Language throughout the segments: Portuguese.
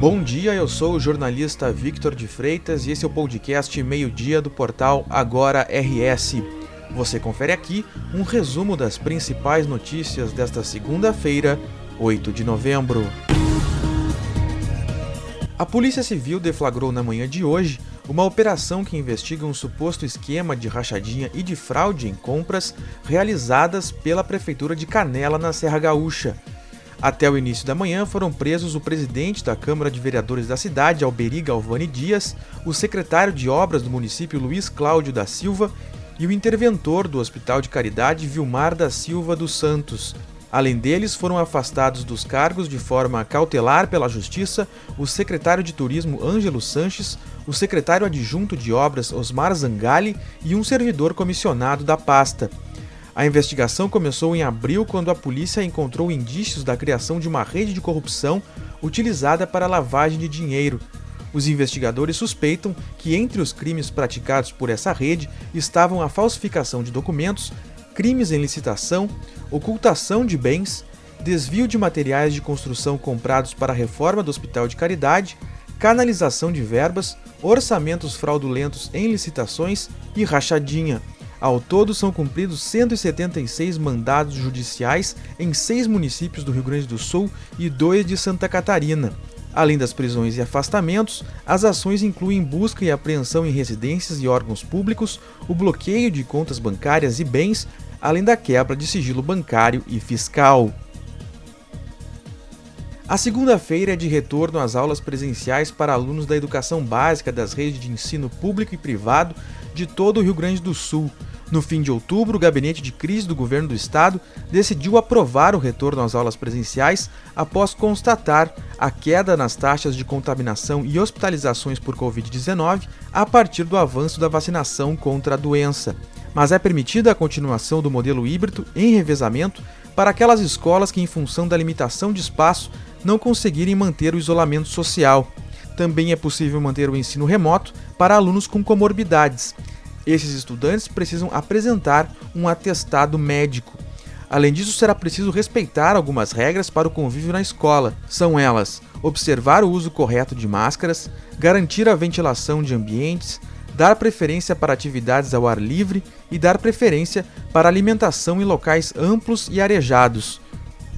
Bom dia, eu sou o jornalista Victor de Freitas e esse é o podcast Meio-Dia do portal Agora RS. Você confere aqui um resumo das principais notícias desta segunda-feira, 8 de novembro. A Polícia Civil deflagrou na manhã de hoje uma operação que investiga um suposto esquema de rachadinha e de fraude em compras realizadas pela Prefeitura de Canela, na Serra Gaúcha. Até o início da manhã foram presos o presidente da Câmara de Vereadores da cidade, Alberi Galvani Dias, o secretário de Obras do município, Luiz Cláudio da Silva, e o interventor do Hospital de Caridade, Vilmar da Silva dos Santos. Além deles, foram afastados dos cargos de forma cautelar pela Justiça o secretário de Turismo Ângelo Sanches, o secretário adjunto de Obras Osmar Zangali e um servidor comissionado da pasta. A investigação começou em abril quando a polícia encontrou indícios da criação de uma rede de corrupção utilizada para lavagem de dinheiro. Os investigadores suspeitam que entre os crimes praticados por essa rede estavam a falsificação de documentos, crimes em licitação, ocultação de bens, desvio de materiais de construção comprados para a reforma do Hospital de Caridade, canalização de verbas, orçamentos fraudulentos em licitações e rachadinha. Ao todo, são cumpridos 176 mandados judiciais em seis municípios do Rio Grande do Sul e dois de Santa Catarina. Além das prisões e afastamentos, as ações incluem busca e apreensão em residências e órgãos públicos, o bloqueio de contas bancárias e bens, além da quebra de sigilo bancário e fiscal. A segunda-feira é de retorno às aulas presenciais para alunos da educação básica das redes de ensino público e privado de todo o Rio Grande do Sul. No fim de outubro, o gabinete de crise do governo do estado decidiu aprovar o retorno às aulas presenciais após constatar a queda nas taxas de contaminação e hospitalizações por Covid-19 a partir do avanço da vacinação contra a doença. Mas é permitida a continuação do modelo híbrido em revezamento para aquelas escolas que, em função da limitação de espaço, não conseguirem manter o isolamento social. Também é possível manter o ensino remoto para alunos com comorbidades. Esses estudantes precisam apresentar um atestado médico. Além disso, será preciso respeitar algumas regras para o convívio na escola. São elas: observar o uso correto de máscaras, garantir a ventilação de ambientes, dar preferência para atividades ao ar livre e dar preferência para alimentação em locais amplos e arejados.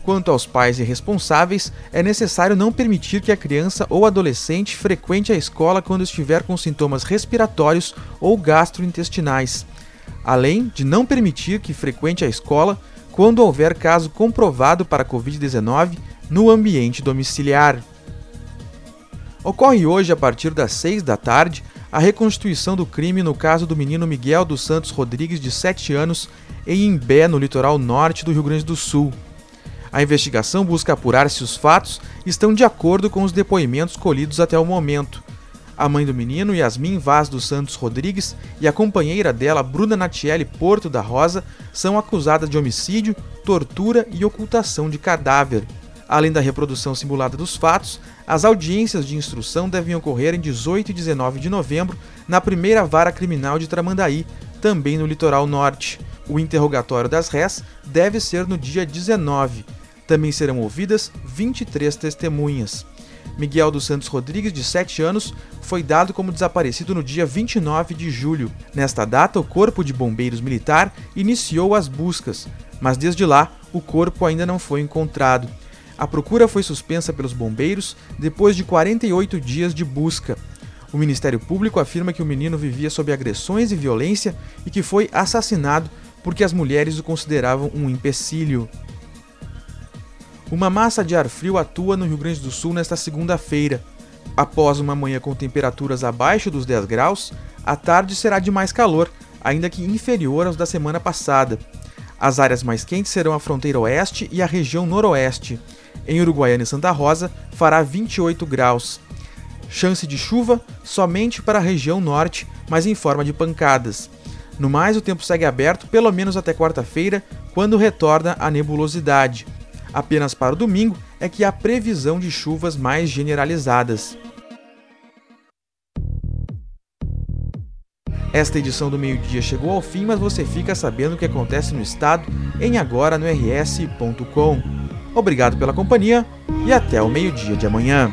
Quanto aos pais e responsáveis, é necessário não permitir que a criança ou adolescente frequente a escola quando estiver com sintomas respiratórios ou gastrointestinais, além de não permitir que frequente a escola quando houver caso comprovado para Covid-19 no ambiente domiciliar. Ocorre hoje, a partir das 6 da tarde, a reconstituição do crime no caso do menino Miguel dos Santos Rodrigues, de 7 anos, em Imbé, no litoral norte do Rio Grande do Sul. A investigação busca apurar se os fatos estão de acordo com os depoimentos colhidos até o momento. A mãe do menino, Yasmin Vaz dos Santos Rodrigues, e a companheira dela, Bruna Natiele Porto da Rosa, são acusadas de homicídio, tortura e ocultação de cadáver. Além da reprodução simulada dos fatos, as audiências de instrução devem ocorrer em 18 e 19 de novembro na primeira vara criminal de Tramandaí, também no litoral norte. O interrogatório das réis deve ser no dia 19. Também serão ouvidas 23 testemunhas. Miguel dos Santos Rodrigues, de 7 anos, foi dado como desaparecido no dia 29 de julho. Nesta data, o Corpo de Bombeiros Militar iniciou as buscas, mas desde lá o corpo ainda não foi encontrado. A procura foi suspensa pelos bombeiros depois de 48 dias de busca. O Ministério Público afirma que o menino vivia sob agressões e violência e que foi assassinado porque as mulheres o consideravam um empecilho. Uma massa de ar frio atua no Rio Grande do Sul nesta segunda-feira. Após uma manhã com temperaturas abaixo dos 10 graus, a tarde será de mais calor, ainda que inferior aos da semana passada. As áreas mais quentes serão a fronteira oeste e a região noroeste. Em Uruguaiana e Santa Rosa, fará 28 graus. Chance de chuva somente para a região norte, mas em forma de pancadas. No mais, o tempo segue aberto pelo menos até quarta-feira, quando retorna a nebulosidade. Apenas para o domingo é que há previsão de chuvas mais generalizadas. Esta edição do meio-dia chegou ao fim, mas você fica sabendo o que acontece no estado em agora no rs.com. Obrigado pela companhia e até o meio-dia de amanhã.